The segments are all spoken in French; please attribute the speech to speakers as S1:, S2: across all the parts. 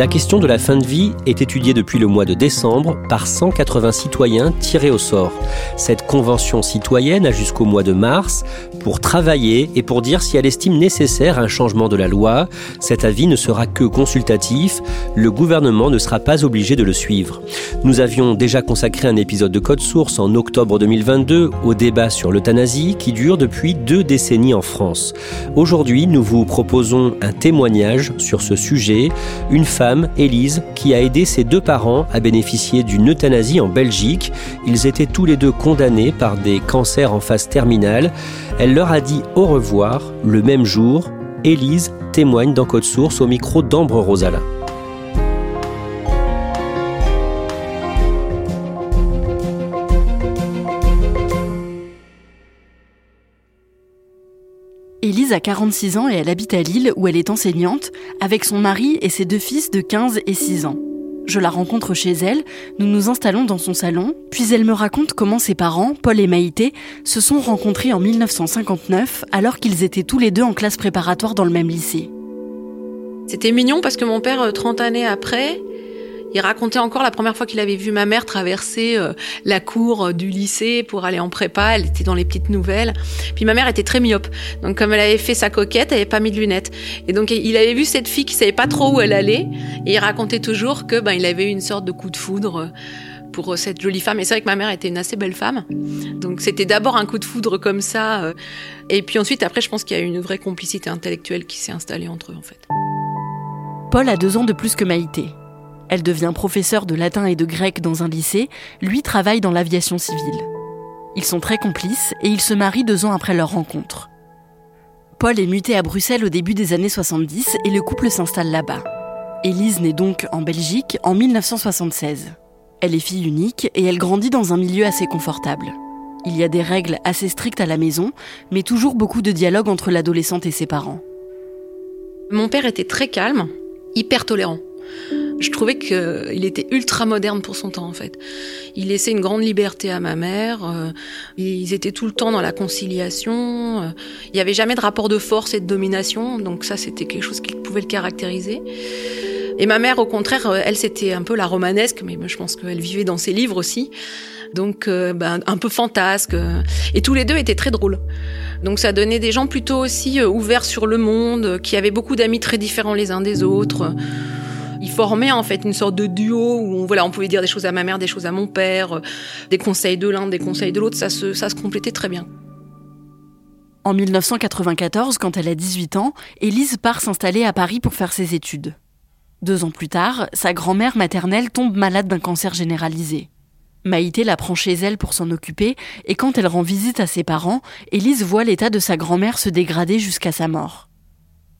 S1: La question de la fin de vie est étudiée depuis le mois de décembre par 180 citoyens tirés au sort. Cette convention citoyenne a jusqu'au mois de mars pour travailler et pour dire si elle estime nécessaire un changement de la loi. Cet avis ne sera que consultatif, le gouvernement ne sera pas obligé de le suivre. Nous avions déjà consacré un épisode de Code Source en octobre 2022 au débat sur l'euthanasie qui dure depuis deux décennies en France. Aujourd'hui, nous vous proposons un témoignage sur ce sujet. Une femme, Élise, qui a aidé ses deux parents à bénéficier d'une euthanasie en Belgique. Ils étaient tous les deux condamnés par des cancers en phase terminale. Elle leur a dit au revoir le même jour. Élise témoigne dans Code Source au micro d'Ambre Rosala.
S2: Élise a 46 ans et elle habite à Lille où elle est enseignante avec son mari et ses deux fils de 15 et 6 ans. Je la rencontre chez elle, nous nous installons dans son salon, puis elle me raconte comment ses parents, Paul et Maïté, se sont rencontrés en 1959 alors qu'ils étaient tous les deux en classe préparatoire dans le même lycée.
S3: C'était mignon parce que mon père, 30 années après, il racontait encore la première fois qu'il avait vu ma mère traverser euh, la cour euh, du lycée pour aller en prépa. Elle était dans les petites nouvelles. Puis ma mère était très myope. Donc comme elle avait fait sa coquette, elle avait pas mis de lunettes. Et donc il avait vu cette fille qui savait pas trop où elle allait. Et il racontait toujours que ben il avait eu une sorte de coup de foudre euh, pour cette jolie femme. Et c'est vrai que ma mère était une assez belle femme. Donc c'était d'abord un coup de foudre comme ça. Et puis ensuite, après, je pense qu'il y a eu une vraie complicité intellectuelle qui s'est installée entre eux, en fait.
S2: Paul a deux ans de plus que Maïté. Elle devient professeure de latin et de grec dans un lycée, lui travaille dans l'aviation civile. Ils sont très complices et ils se marient deux ans après leur rencontre. Paul est muté à Bruxelles au début des années 70 et le couple s'installe là-bas. Élise naît donc en Belgique en 1976. Elle est fille unique et elle grandit dans un milieu assez confortable. Il y a des règles assez strictes à la maison, mais toujours beaucoup de dialogue entre l'adolescente et ses parents.
S3: Mon père était très calme, hyper tolérant. Je trouvais qu'il était ultra moderne pour son temps en fait. Il laissait une grande liberté à ma mère. Euh, ils étaient tout le temps dans la conciliation. Euh, il n'y avait jamais de rapport de force et de domination. Donc ça, c'était quelque chose qui pouvait le caractériser. Et ma mère, au contraire, euh, elle, c'était un peu la romanesque, mais je pense qu'elle vivait dans ses livres aussi. Donc, ben, un peu fantasque. Et tous les deux étaient très drôles. Donc, ça donnait des gens plutôt aussi ouverts sur le monde, qui avaient beaucoup d'amis très différents les uns des autres. Ils formaient en fait une sorte de duo où on, voilà, on pouvait dire des choses à ma mère, des choses à mon père, euh, des conseils de l'un, des conseils de l'autre. Ça se, complétait très bien.
S2: En 1994, quand elle a 18 ans, Élise part s'installer à Paris pour faire ses études. Deux ans plus tard, sa grand-mère maternelle tombe malade d'un cancer généralisé. Maïté la prend chez elle pour s'en occuper, et quand elle rend visite à ses parents, Élise voit l'état de sa grand-mère se dégrader jusqu'à sa mort.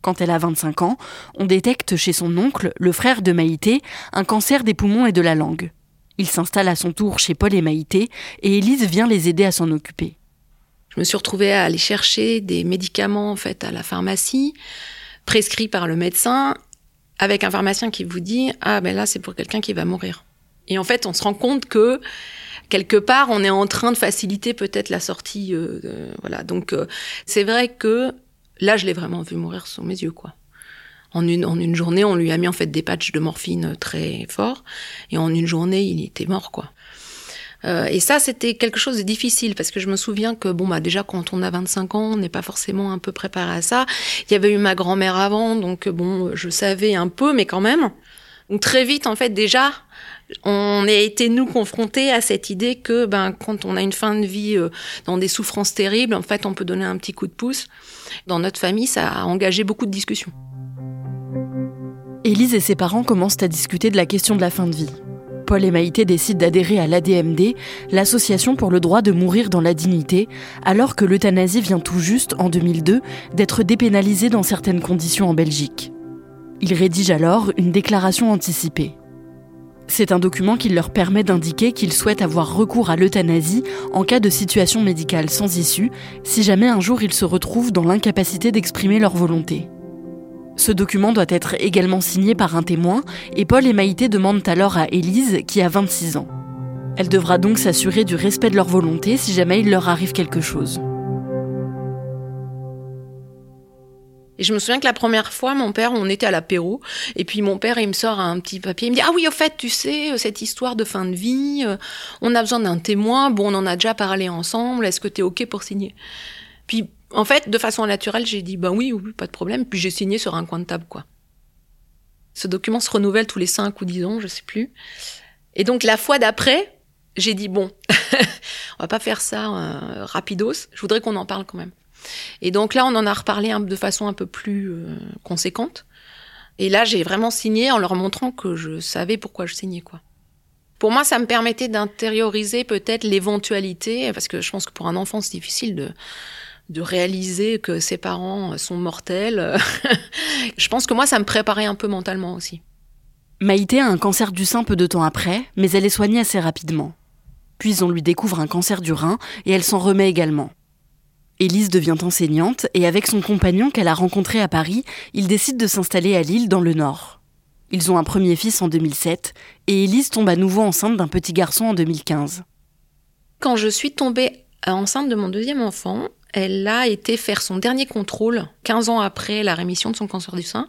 S2: Quand elle a 25 ans, on détecte chez son oncle, le frère de Maïté, un cancer des poumons et de la langue. Il s'installe à son tour chez Paul et Maïté et Élise vient les aider à s'en occuper.
S3: Je me suis retrouvée à aller chercher des médicaments en fait à la pharmacie, prescrits par le médecin, avec un pharmacien qui vous dit ah ben là c'est pour quelqu'un qui va mourir. Et en fait on se rend compte que quelque part on est en train de faciliter peut-être la sortie. Euh, voilà donc euh, c'est vrai que Là, je l'ai vraiment vu mourir sous mes yeux, quoi. En une, en une journée, on lui a mis en fait des patchs de morphine très forts, et en une journée, il était mort, quoi. Euh, et ça, c'était quelque chose de difficile parce que je me souviens que bon bah déjà quand on a 25 ans, on n'est pas forcément un peu préparé à ça. Il y avait eu ma grand-mère avant, donc bon, je savais un peu, mais quand même. Donc très vite, en fait, déjà, on a été nous confrontés à cette idée que ben quand on a une fin de vie euh, dans des souffrances terribles, en fait, on peut donner un petit coup de pouce. Dans notre famille, ça a engagé beaucoup de discussions.
S2: Élise et ses parents commencent à discuter de la question de la fin de vie. Paul et Maïté décident d'adhérer à l'ADMD, l'association pour le droit de mourir dans la dignité, alors que l'euthanasie vient tout juste, en 2002, d'être dépénalisée dans certaines conditions en Belgique. Ils rédigent alors une déclaration anticipée. C'est un document qui leur permet d'indiquer qu'ils souhaitent avoir recours à l'euthanasie en cas de situation médicale sans issue, si jamais un jour ils se retrouvent dans l'incapacité d'exprimer leur volonté. Ce document doit être également signé par un témoin, et Paul et Maïté demandent alors à Élise, qui a 26 ans. Elle devra donc s'assurer du respect de leur volonté si jamais il leur arrive quelque chose.
S3: Et je me souviens que la première fois, mon père, on était à l'apéro, et puis mon père, il me sort un petit papier, il me dit ah oui, au fait, tu sais, cette histoire de fin de vie, euh, on a besoin d'un témoin. Bon, on en a déjà parlé ensemble. Est-ce que tu es ok pour signer? Puis en fait, de façon naturelle, j'ai dit ben oui, oui, pas de problème. Puis j'ai signé sur un coin de table, quoi. Ce document se renouvelle tous les 5 ou 10 ans, je sais plus. Et donc la fois d'après, j'ai dit bon, on va pas faire ça euh, rapidos. Je voudrais qu'on en parle quand même. Et donc là, on en a reparlé de façon un peu plus euh, conséquente. Et là, j'ai vraiment signé en leur montrant que je savais pourquoi je signais, quoi. Pour moi, ça me permettait d'intérioriser peut-être l'éventualité, parce que je pense que pour un enfant, c'est difficile de, de réaliser que ses parents sont mortels. je pense que moi, ça me préparait un peu mentalement aussi.
S2: Maïté a un cancer du sein peu de temps après, mais elle est soignée assez rapidement. Puis on lui découvre un cancer du rein et elle s'en remet également. Élise devient enseignante et avec son compagnon qu'elle a rencontré à Paris, ils décident de s'installer à Lille dans le Nord. Ils ont un premier fils en 2007 et Élise tombe à nouveau enceinte d'un petit garçon en 2015.
S3: Quand je suis tombée enceinte de mon deuxième enfant, elle a été faire son dernier contrôle 15 ans après la rémission de son cancer du sein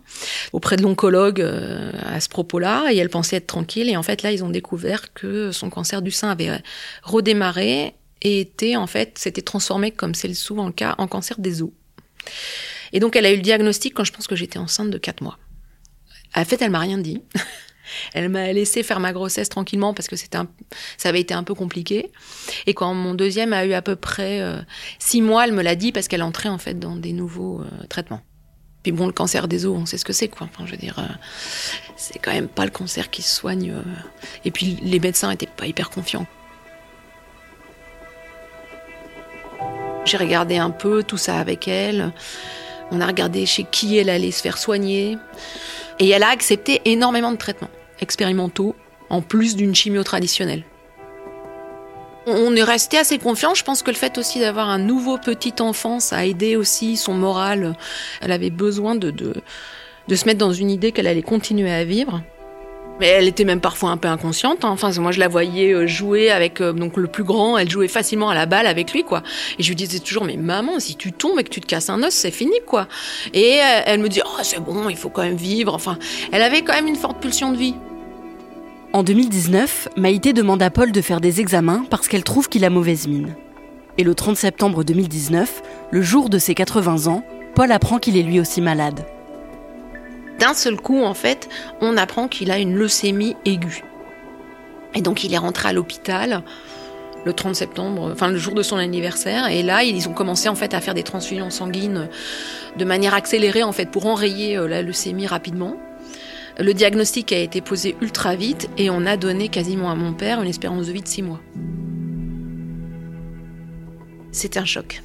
S3: auprès de l'oncologue euh, à ce propos-là et elle pensait être tranquille et en fait là ils ont découvert que son cancer du sein avait redémarré et était en fait s'était transformé comme c'est souvent le cas en cancer des os. Et donc elle a eu le diagnostic quand je pense que j'étais enceinte de 4 mois. En fait, elle m'a rien dit. Elle m'a laissé faire ma grossesse tranquillement parce que c'était ça avait été un peu compliqué. Et quand mon deuxième a eu à peu près 6 euh, six mois, elle me l'a dit parce qu'elle entrait en fait dans des nouveaux euh, traitements. Puis bon, le cancer des os, on sait ce que c'est quoi. Enfin, je veux dire, euh, c'est quand même pas le cancer qui se soigne. Et puis les médecins étaient pas hyper confiants. J'ai regardé un peu tout ça avec elle. On a regardé chez qui elle allait se faire soigner. Et elle a accepté énormément de traitements expérimentaux, en plus d'une chimio traditionnelle. On est resté assez confiant. Je pense que le fait aussi d'avoir un nouveau petit enfant, ça a aidé aussi son moral. Elle avait besoin de, de, de se mettre dans une idée qu'elle allait continuer à vivre. Mais elle était même parfois un peu inconsciente. Hein. Enfin, moi, je la voyais euh, jouer avec euh, donc le plus grand. Elle jouait facilement à la balle avec lui, quoi. Et je lui disais toujours, mais maman, si tu tombes et que tu te casses un os, c'est fini, quoi. Et euh, elle me dit, oh, c'est bon, il faut quand même vivre. Enfin, elle avait quand même une forte pulsion de vie.
S2: En 2019, Maïté demande à Paul de faire des examens parce qu'elle trouve qu'il a mauvaise mine. Et le 30 septembre 2019, le jour de ses 80 ans, Paul apprend qu'il est lui aussi malade
S3: d'un seul coup, en fait, on apprend qu'il a une leucémie aiguë. Et donc, il est rentré à l'hôpital le 30 septembre, enfin le jour de son anniversaire. Et là, ils ont commencé en fait à faire des transfusions sanguines de manière accélérée en fait pour enrayer euh, la leucémie rapidement. Le diagnostic a été posé ultra vite et on a donné quasiment à mon père une espérance de vie de 6 mois. C'est un choc.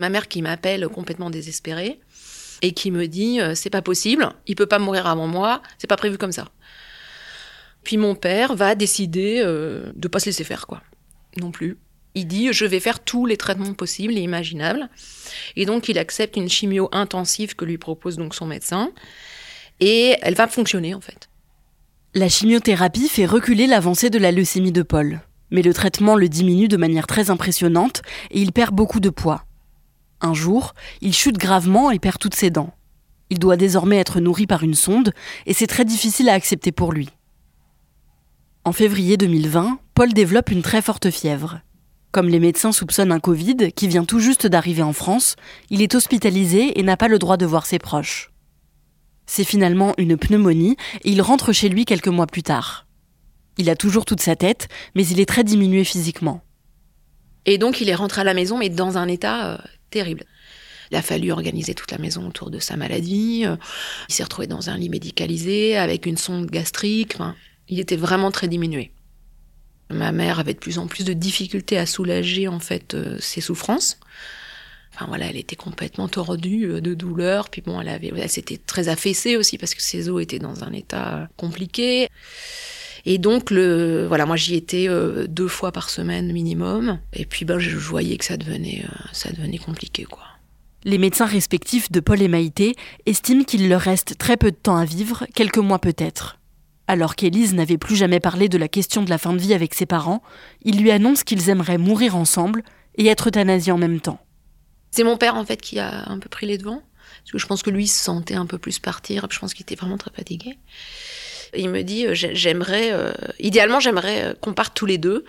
S3: Ma mère qui m'appelle complètement désespérée et qui me dit euh, c'est pas possible, il peut pas mourir avant moi, c'est pas prévu comme ça. Puis mon père va décider euh, de pas se laisser faire quoi, non plus. Il dit je vais faire tous les traitements possibles et imaginables, et donc il accepte une chimio intensive que lui propose donc son médecin, et elle va fonctionner en fait.
S2: La chimiothérapie fait reculer l'avancée de la leucémie de Paul, mais le traitement le diminue de manière très impressionnante et il perd beaucoup de poids. Un jour, il chute gravement et perd toutes ses dents. Il doit désormais être nourri par une sonde et c'est très difficile à accepter pour lui. En février 2020, Paul développe une très forte fièvre. Comme les médecins soupçonnent un Covid qui vient tout juste d'arriver en France, il est hospitalisé et n'a pas le droit de voir ses proches. C'est finalement une pneumonie et il rentre chez lui quelques mois plus tard. Il a toujours toute sa tête, mais il est très diminué physiquement.
S4: Et donc il est rentré à la maison, mais dans un état euh, terrible. Il a fallu organiser toute la maison autour de sa maladie. Euh, il s'est retrouvé dans un lit médicalisé avec une sonde gastrique. il était vraiment très diminué. Ma mère avait de plus en plus de difficultés à soulager en fait euh, ses souffrances. Enfin voilà, elle était complètement tordue euh, de douleur. Puis bon, elle avait, elle s'était très affaissée aussi parce que ses os étaient dans un état compliqué. Et donc le, voilà, moi j'y étais deux fois par semaine minimum. Et puis ben je voyais que ça devenait, ça devenait compliqué quoi.
S2: Les médecins respectifs de Paul et Maïté estiment qu'il leur reste très peu de temps à vivre, quelques mois peut-être. Alors qu'Élise n'avait plus jamais parlé de la question de la fin de vie avec ses parents, ils lui annoncent qu'ils aimeraient mourir ensemble et être euthanasiés en même temps.
S4: C'est mon père en fait qui a un peu pris les devants, parce que je pense que lui se sentait un peu plus partir, je pense qu'il était vraiment très fatigué. Il me dit euh, j'aimerais, euh, idéalement j'aimerais euh, qu'on parte tous les deux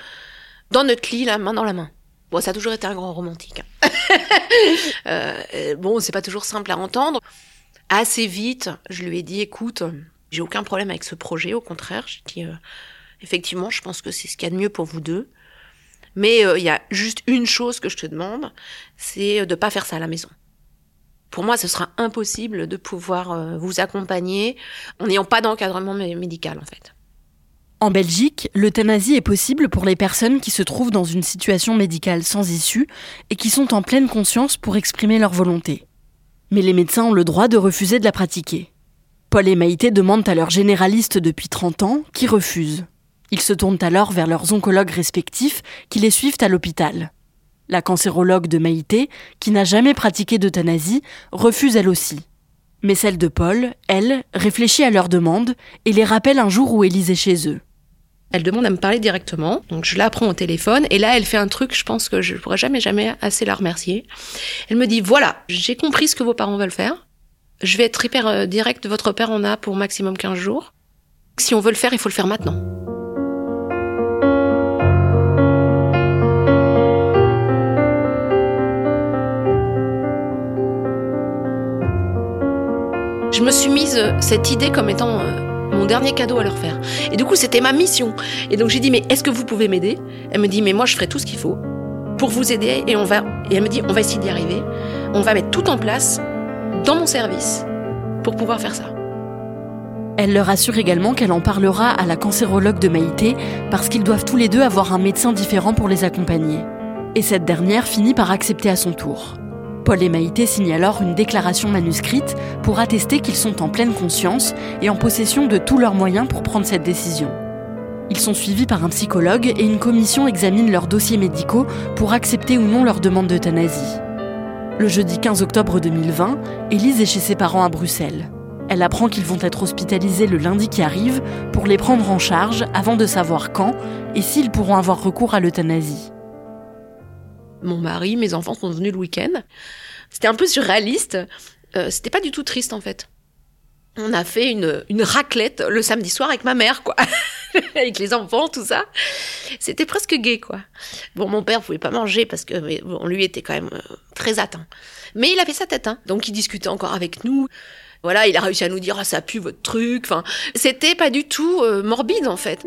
S4: dans notre lit, la main dans la main. Bon, ça a toujours été un grand romantique. Hein. bon, c'est pas toujours simple à entendre. Assez vite, je lui ai dit, écoute, j'ai aucun problème avec ce projet, au contraire, dit, euh, effectivement, je pense que c'est ce qu'il y a de mieux pour vous deux. Mais il y a juste une chose que je te demande, c'est de pas faire ça à la maison. Pour moi, ce sera impossible de pouvoir euh, vous accompagner en n'ayant pas d'encadrement médical, en fait.
S2: En Belgique, l'euthanasie est possible pour les personnes qui se trouvent dans une situation médicale sans issue et qui sont en pleine conscience pour exprimer leur volonté. Mais les médecins ont le droit de refuser de la pratiquer. Paul et Maïté demandent à leur généraliste depuis 30 ans, qui refuse. Ils se tournent alors vers leurs oncologues respectifs qui les suivent à l'hôpital. La cancérologue de Maïté, qui n'a jamais pratiqué d'euthanasie, refuse elle aussi. Mais celle de Paul, elle, réfléchit à leur demande et les rappelle un jour où Élise est chez eux.
S4: Elle demande à me parler directement, donc je la prends au téléphone et là elle fait un truc, je pense que je pourrais jamais jamais assez la remercier. Elle me dit voilà, j'ai compris ce que vos parents veulent faire. Je vais être hyper euh, direct, votre père en a pour maximum 15 jours. Si on veut le faire, il faut le faire maintenant. Je me suis mise euh, cette idée comme étant euh, mon dernier cadeau à leur faire. Et du coup, c'était ma mission. Et donc j'ai dit, mais est-ce que vous pouvez m'aider? Elle me dit, mais moi, je ferai tout ce qu'il faut pour vous aider. Et on va, et elle me dit, on va essayer d'y arriver. On va mettre tout en place dans mon service pour pouvoir faire ça.
S2: Elle leur assure également qu'elle en parlera à la cancérologue de Maïté parce qu'ils doivent tous les deux avoir un médecin différent pour les accompagner. Et cette dernière finit par accepter à son tour. Paul et Maïté signent alors une déclaration manuscrite pour attester qu'ils sont en pleine conscience et en possession de tous leurs moyens pour prendre cette décision. Ils sont suivis par un psychologue et une commission examine leurs dossiers médicaux pour accepter ou non leur demande d'euthanasie. Le jeudi 15 octobre 2020, Élise est chez ses parents à Bruxelles. Elle apprend qu'ils vont être hospitalisés le lundi qui arrive pour les prendre en charge avant de savoir quand et s'ils pourront avoir recours à l'euthanasie
S4: mon mari, mes enfants sont venus le week-end. C'était un peu surréaliste. Euh, c'était pas du tout triste en fait. On a fait une, raclette le samedi soir avec ma mère, quoi. avec les enfants, tout ça. C'était presque gai, quoi. Bon, mon père pouvait pas manger parce que lui était quand même euh, très atteint. Mais il avait sa tête, hein. Donc il discutait encore avec nous. Voilà, il a réussi à nous dire ah ça pue votre truc. Enfin, c'était pas du tout euh, morbide en fait.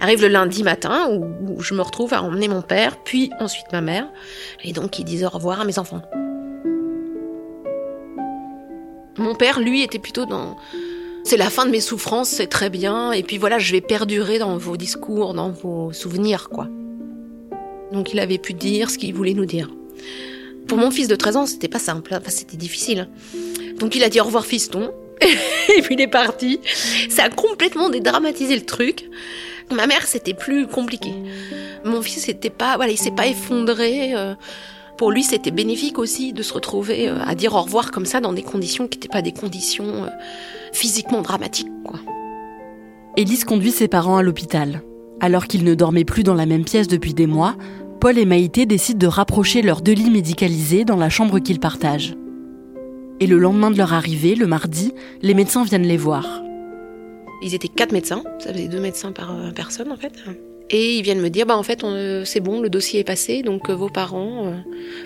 S4: Arrive le lundi matin où, je me retrouve à emmener mon père, puis ensuite ma mère, et donc ils disent au revoir à mes enfants. Mon père, lui, était plutôt dans c'est la fin de mes souffrances, c'est très bien, et puis voilà, je vais perdurer dans vos discours, dans vos souvenirs, quoi. Donc il avait pu dire ce qu'il voulait nous dire. Pour mon fils de 13 ans, c'était pas simple, hein, c'était difficile. Donc il a dit au revoir fiston, et puis il est parti. Ça a complètement dédramatisé le truc. Ma mère, c'était plus compliqué. Mon fils, c'était pas, voilà, il s'est pas effondré. Euh. pour lui, c'était bénéfique aussi de se retrouver euh, à dire au revoir comme ça dans des conditions qui n'étaient pas des conditions euh, physiquement dramatiques, quoi.
S2: Élise conduit ses parents à l'hôpital. Alors qu'ils ne dormaient plus dans la même pièce depuis des mois, Paul et Maïté décident de rapprocher leurs deux lits médicalisés dans la chambre qu'ils partagent. Et le lendemain de leur arrivée, le mardi, les médecins viennent les voir.
S4: Ils étaient quatre médecins, ça faisait deux médecins par euh, personne en fait. Et ils viennent me dire, bah en fait, c'est bon, le dossier est passé, donc euh, vos parents euh,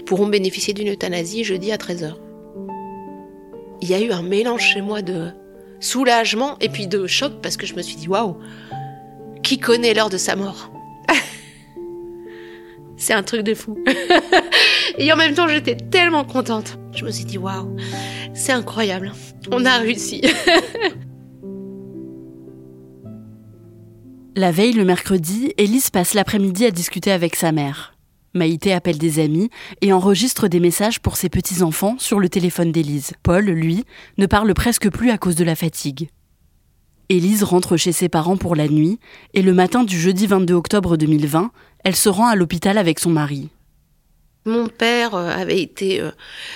S4: pourront bénéficier d'une euthanasie jeudi à 13h. Il y a eu un mélange chez moi de soulagement et puis de choc parce que je me suis dit, waouh, qui connaît l'heure de sa mort? C'est un truc de fou. et en même temps, j'étais tellement contente. Je me suis dit, waouh, c'est incroyable. On a réussi.
S2: La veille, le mercredi, Élise passe l'après-midi à discuter avec sa mère. Maïté appelle des amis et enregistre des messages pour ses petits-enfants sur le téléphone d'Élise. Paul, lui, ne parle presque plus à cause de la fatigue. Élise rentre chez ses parents pour la nuit et le matin du jeudi 22 octobre 2020, elle se rend à l'hôpital avec son mari.
S4: Mon père euh, avait été euh,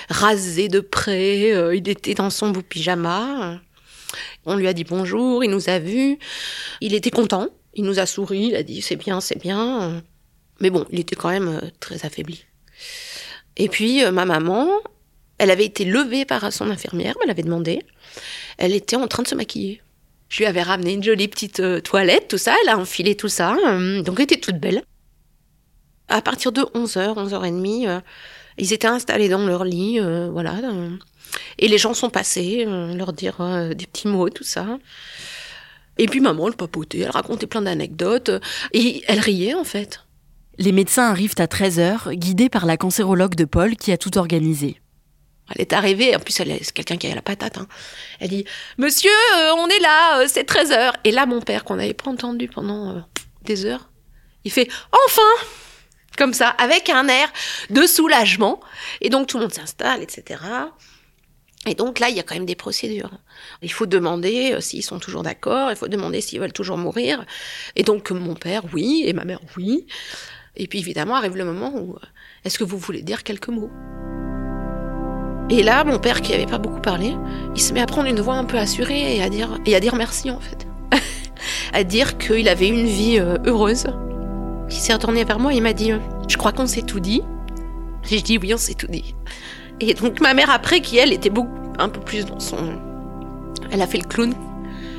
S4: rasé de près, euh, il était dans son beau pyjama. On lui a dit bonjour, il nous a vus, il était content. Il nous a souri, il a dit c'est bien, c'est bien. Mais bon, il était quand même euh, très affaibli. Et puis euh, ma maman, elle avait été levée par son infirmière, elle avait demandé. Elle était en train de se maquiller. Je lui avais ramené une jolie petite euh, toilette, tout ça, elle a enfilé tout ça, donc elle était toute belle. À partir de 11h, 11h30, ils étaient installés dans leur lit, voilà. et les gens sont passés, leur dire des petits mots, tout ça. Et puis maman, elle papotait, elle racontait plein d'anecdotes, et elle riait en fait.
S2: Les médecins arrivent à 13h, guidés par la cancérologue de Paul qui a tout organisé.
S4: Elle est arrivée, en plus elle est quelqu'un qui a la patate. Hein. Elle dit Monsieur, euh, on est là, euh, c'est 13h. Et là, mon père, qu'on n'avait pas entendu pendant euh, des heures, il fait Enfin Comme ça, avec un air de soulagement. Et donc tout le monde s'installe, etc. Et donc là, il y a quand même des procédures. Il faut demander euh, s'ils sont toujours d'accord, il faut demander s'ils veulent toujours mourir. Et donc mon père, oui, et ma mère, oui. Et puis évidemment arrive le moment où, euh, est-ce que vous voulez dire quelques mots? Et là, mon père, qui n'avait pas beaucoup parlé, il se met à prendre une voix un peu assurée et à dire, et à dire merci en fait. à dire qu'il avait une vie euh, heureuse. Il s'est retourné vers moi et il m'a dit, je crois qu'on s'est tout dit. J'ai dit oui, on s'est tout dit. Et donc ma mère après, qui elle était beaucoup, un peu plus dans son... Elle a fait le clown.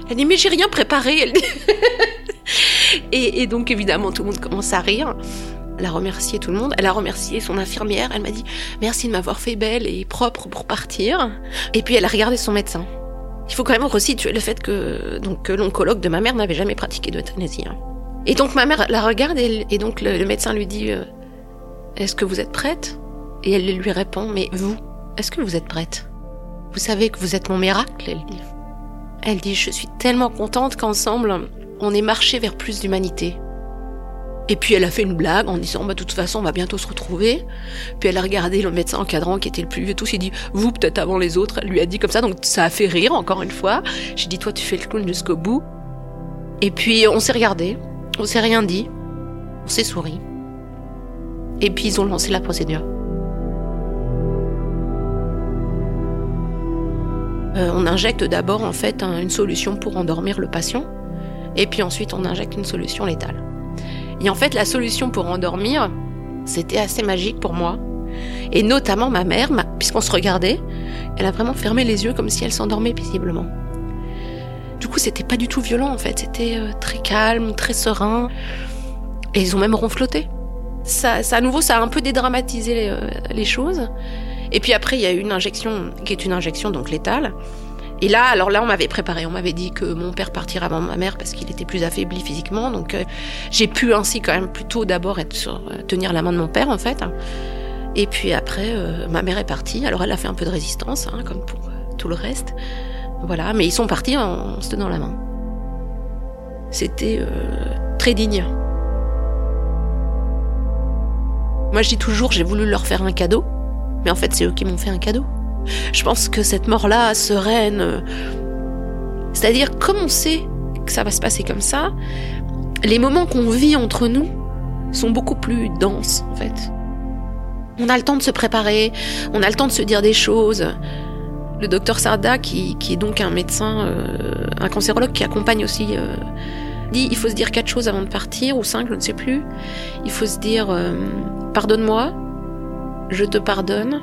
S4: Elle dit mais j'ai rien préparé. Elle dit. et, donc évidemment tout le monde commence à rire. Elle a remercié tout le monde. Elle a remercié son infirmière. Elle m'a dit merci de m'avoir fait belle et propre pour partir. Et puis elle a regardé son médecin. Il faut quand même resituer le fait que donc l'oncologue de ma mère n'avait jamais pratiqué d'euthanasie. Hein. Et donc ma mère la regarde et, donc le, le, médecin lui dit euh, Est-ce que vous êtes prête? Et elle lui répond, mais vous, est-ce que vous êtes prête? Vous savez que vous êtes mon miracle, elle dit. Elle dit, je suis tellement contente qu'ensemble, on ait marché vers plus d'humanité. Et puis elle a fait une blague en disant, bah, de toute façon, on va bientôt se retrouver. Puis elle a regardé le médecin encadrant qui était le plus vieux, tout s'est dit, vous peut-être avant les autres. Elle lui a dit comme ça, donc ça a fait rire encore une fois. J'ai dit, toi, tu fais le clown jusqu'au bout. Et puis on s'est regardé, on s'est rien dit, on s'est souri. Et puis ils ont lancé la procédure. Euh, on injecte d'abord en fait une solution pour endormir le patient, et puis ensuite on injecte une solution létale. Et en fait, la solution pour endormir, c'était assez magique pour moi, et notamment ma mère, puisqu'on se regardait, elle a vraiment fermé les yeux comme si elle s'endormait paisiblement. Du coup, c'était pas du tout violent en fait, c'était euh, très calme, très serein, et ils ont même ronfloté. Ça, ça à nouveau, ça a un peu dédramatisé euh, les choses. Et puis après, il y a une injection qui est une injection donc létale. Et là, alors là, on m'avait préparé. On m'avait dit que mon père partirait avant ma mère parce qu'il était plus affaibli physiquement. Donc, euh, j'ai pu ainsi quand même plutôt d'abord euh, tenir la main de mon père en fait. Et puis après, euh, ma mère est partie. Alors elle a fait un peu de résistance, hein, comme pour tout le reste. Voilà, mais ils sont partis en, se tenant la main. C'était très digne. Moi, je dis toujours, j'ai voulu leur faire un cadeau. Mais en fait, c'est eux qui m'ont fait un cadeau. Je pense que cette mort-là, sereine, euh, c'est-à-dire comme on sait que ça va se passer comme ça, les moments qu'on vit entre nous sont beaucoup plus denses, en fait. On a le temps de se préparer, on a le temps de se dire des choses. Le docteur Sarda, qui, est donc un médecin, euh, un cancérologue qui accompagne aussi, euh, dit il faut se dire quatre choses avant de partir, ou cinq, je ne sais plus. Il faut se dire pardonne-moi, je te pardonne,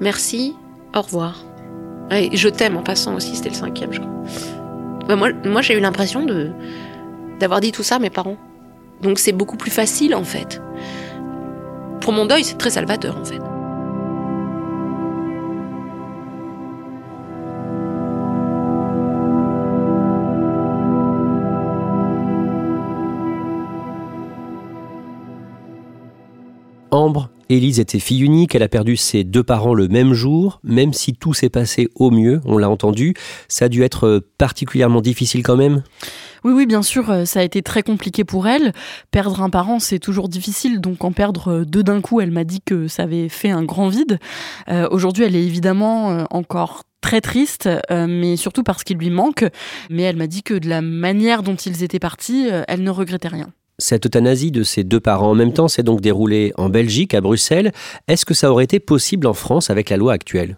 S4: merci Au revoir. Et je t'aime en passant aussi, c'était le cinquième, je crois. Moi, moi j'ai eu l'impression de d'avoir dit tout ça à mes parents. Donc c'est beaucoup plus facile en fait. Pour mon deuil, c'est très salvateur en fait.
S1: Ambre, Élise était fille unique, elle a perdu ses deux parents le même jour, même si tout s'est passé au mieux, on l'a entendu, ça a dû être particulièrement difficile quand même
S2: oui, oui, bien sûr, euh, ça a été très compliqué pour elle. Perdre un parent, c'est toujours difficile, donc en perdre euh, deux d'un coup, elle m'a dit que ça avait fait un grand vide. Euh, aujourd'hui, elle est évidemment encore très triste, mais surtout parce qu'il lui manque. Mais elle m'a dit que de la manière dont ils étaient partis, elle ne regrettait rien.
S1: Cette euthanasie de ses deux parents en même temps s'est donc déroulée en Belgique, à Bruxelles. Est-ce que ça aurait été possible en France avec la loi actuelle?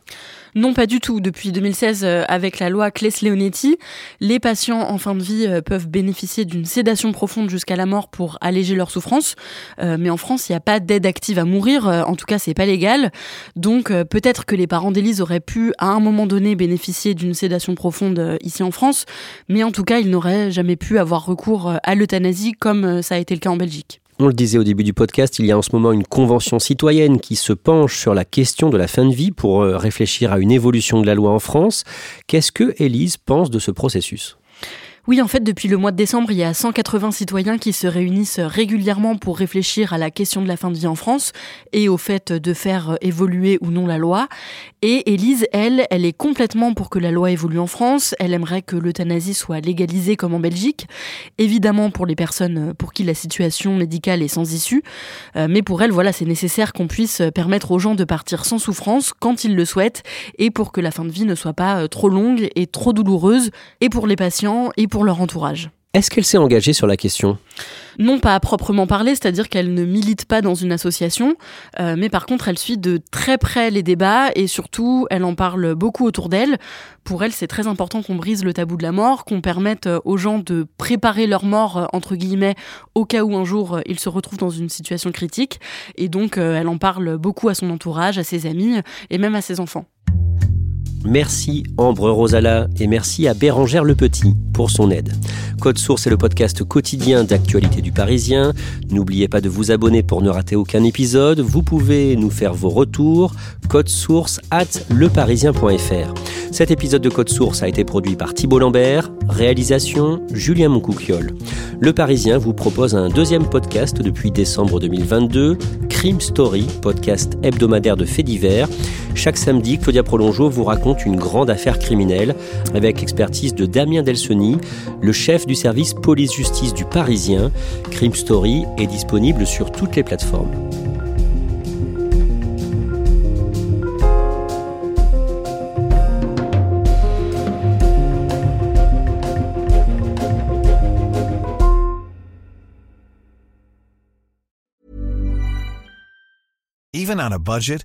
S2: Non, pas du tout. Depuis 2016, euh, avec la loi Claes-Leonetti, les patients en fin de vie euh, peuvent bénéficier d'une sédation profonde jusqu'à la mort pour alléger leur souffrance. Euh, mais en France, il n'y a pas d'aide active à mourir. En tout cas, c'est pas légal. Donc, peut-être que les parents d'Élise auraient pu, à un moment donné, bénéficier d'une sédation profonde ici en France. Mais en tout cas, ils n'auraient jamais pu avoir recours à l'euthanasie comme ça a été le cas en Belgique.
S1: On le disait au début du podcast, il y a en ce moment une convention citoyenne qui se penche sur la question de la fin de vie pour euh, réfléchir à une évolution de la loi en France. Qu'est-ce que Élise pense de ce processus?
S2: Oui, en fait, depuis le mois de décembre, il y a 180 citoyens qui se réunissent régulièrement pour réfléchir à la question de la fin de vie en France et au fait de faire évoluer ou non la loi. Et Élise, elle, elle est complètement pour que la loi évolue en France. Elle aimerait que l'euthanasie soit légalisée comme en Belgique. Évidemment pour les personnes pour qui la situation médicale est sans issue. Euh, mais pour elle, voilà, c'est nécessaire qu'on puisse permettre aux gens de partir sans souffrance quand ils le souhaitent et pour que la fin de vie ne soit pas trop longue et trop douloureuse et pour les patients et pour leur entourage.
S1: Est-ce qu'elle s'est engagée sur la question?
S2: Non, pas à proprement parler, c'est-à-dire qu'elle ne milite pas dans une association, euh, mais par contre, elle suit de très près les débats et surtout, elle en parle beaucoup autour d'elle. Pour elle, c'est très important qu'on brise le tabou de la mort, qu'on permette euh, aux gens de préparer leur mort, euh, entre guillemets, au cas où un jour ils se retrouvent dans une situation critique. Et donc, elle en parle beaucoup à son entourage, à ses amis et même à ses enfants.
S1: Merci Ambre Rosala et merci à Bérangère Le Petit pour son aide. Code Source est le podcast quotidien d'actualité du Parisien. N'oubliez pas de vous abonner pour ne rater aucun épisode. Vous pouvez nous faire vos retours. Code Source at leparisien.fr. Cet épisode de Code Source a été produit par Thibault Lambert, réalisation Julien Moncouquiole. Le Parisien vous propose un deuxième podcast depuis décembre 2022, Crime Story, podcast hebdomadaire de faits divers. Chaque samedi, Claudia Prolongeau vous raconte une grande affaire criminelle avec l'expertise de Damien Delsoni, le chef du service police-justice du Parisien. Crime Story est disponible sur toutes les plateformes.
S5: Even on a budget,